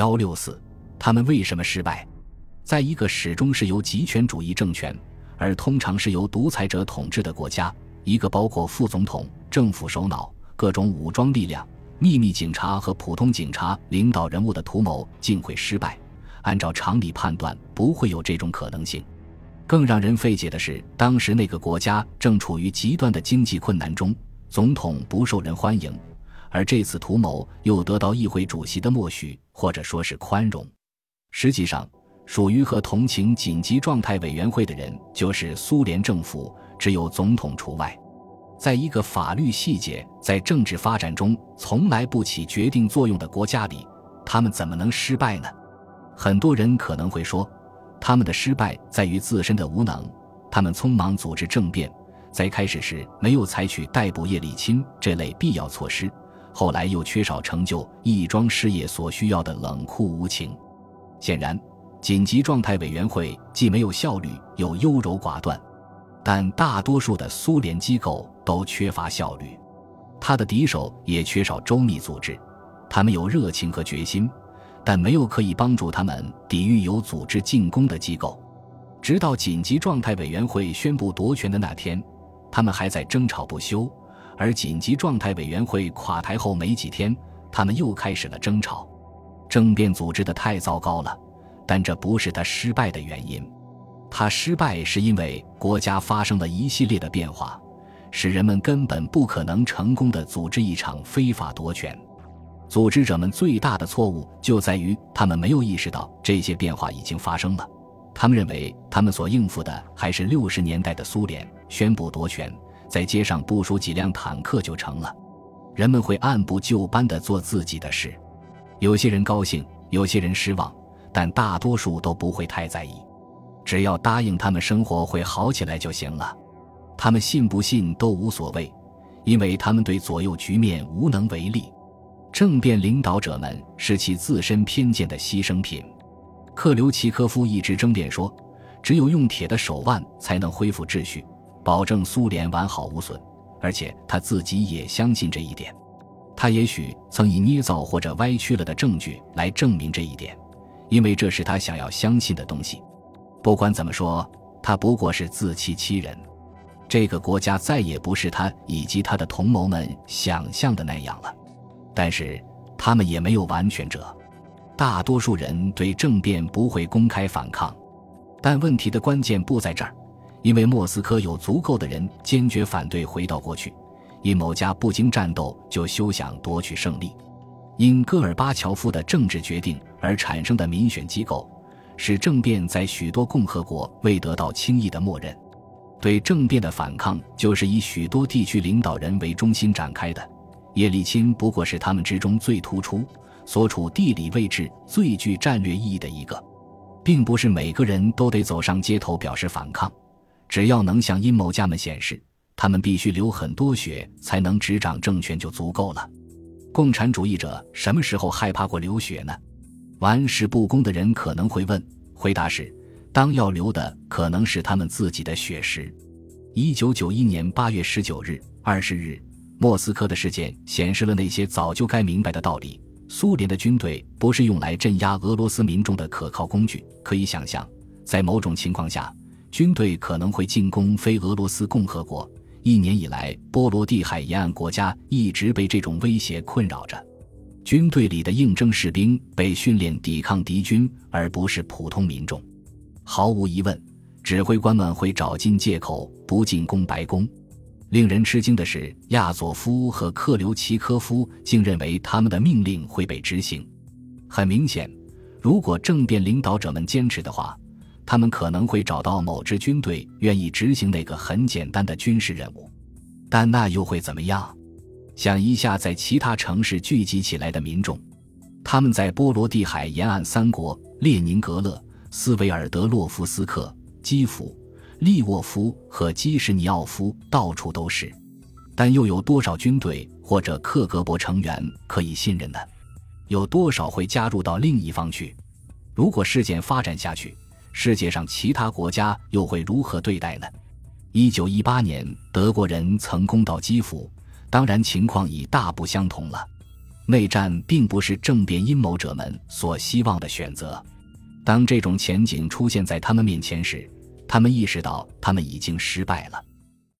幺六四，他们为什么失败？在一个始终是由极权主义政权，而通常是由独裁者统治的国家，一个包括副总统、政府首脑、各种武装力量、秘密警察和普通警察领导人物的图谋竟会失败。按照常理判断，不会有这种可能性。更让人费解的是，当时那个国家正处于极端的经济困难中，总统不受人欢迎，而这次图谋又得到议会主席的默许，或者说是宽容。实际上，属于和同情紧急状态委员会的人就是苏联政府，只有总统除外。在一个法律细节在政治发展中从来不起决定作用的国家里，他们怎么能失败呢？很多人可能会说，他们的失败在于自身的无能。他们匆忙组织政变，在开始时没有采取逮捕叶利钦这类必要措施，后来又缺少成就义庄事业所需要的冷酷无情。显然，紧急状态委员会既没有效率，又优柔寡断。但大多数的苏联机构都缺乏效率，他的敌手也缺少周密组织。他们有热情和决心。但没有可以帮助他们抵御有组织进攻的机构。直到紧急状态委员会宣布夺权的那天，他们还在争吵不休。而紧急状态委员会垮台后没几天，他们又开始了争吵。政变组织的太糟糕了，但这不是他失败的原因。他失败是因为国家发生了一系列的变化，使人们根本不可能成功的组织一场非法夺权。组织者们最大的错误就在于，他们没有意识到这些变化已经发生了。他们认为，他们所应付的还是六十年代的苏联，宣布夺权，在街上部署几辆坦克就成了。人们会按部就班地做自己的事。有些人高兴，有些人失望，但大多数都不会太在意。只要答应他们生活会好起来就行了。他们信不信都无所谓，因为他们对左右局面无能为力。政变领导者们是其自身偏见的牺牲品。克留奇科夫一直争辩说，只有用铁的手腕才能恢复秩序，保证苏联完好无损，而且他自己也相信这一点。他也许曾以捏造或者歪曲了的证据来证明这一点，因为这是他想要相信的东西。不管怎么说，他不过是自欺欺人。这个国家再也不是他以及他的同谋们想象的那样了。但是他们也没有完全者，大多数人对政变不会公开反抗，但问题的关键不在这儿，因为莫斯科有足够的人坚决反对回到过去，因某家不经战斗就休想夺取胜利。因戈尔巴乔夫的政治决定而产生的民选机构，使政变在许多共和国未得到轻易的默认。对政变的反抗就是以许多地区领导人为中心展开的。叶利钦不过是他们之中最突出、所处地理位置最具战略意义的一个，并不是每个人都得走上街头表示反抗。只要能向阴谋家们显示，他们必须流很多血才能执掌政权，就足够了。共产主义者什么时候害怕过流血呢？玩世不恭的人可能会问，回答是：当要流的可能是他们自己的血时。一九九一年八月十九日、二十日。莫斯科的事件显示了那些早就该明白的道理：苏联的军队不是用来镇压俄罗斯民众的可靠工具。可以想象，在某种情况下，军队可能会进攻非俄罗斯共和国。一年以来，波罗的海沿岸国家一直被这种威胁困扰着。军队里的应征士兵被训练抵抗敌军，而不是普通民众。毫无疑问，指挥官们会找尽借口不进攻白宫。令人吃惊的是，亚佐夫和克留奇科夫竟认为他们的命令会被执行。很明显，如果政变领导者们坚持的话，他们可能会找到某支军队愿意执行那个很简单的军事任务。但那又会怎么样？想一下，在其他城市聚集起来的民众，他们在波罗的海沿岸三国——列宁格勒、斯维尔德洛夫斯克、基辅。利沃夫和基什尼奥夫到处都是，但又有多少军队或者克格勃成员可以信任呢？有多少会加入到另一方去？如果事件发展下去，世界上其他国家又会如何对待呢？一九一八年，德国人曾攻到基辅，当然情况已大不相同了。内战并不是政变阴谋者们所希望的选择。当这种前景出现在他们面前时，他们意识到他们已经失败了。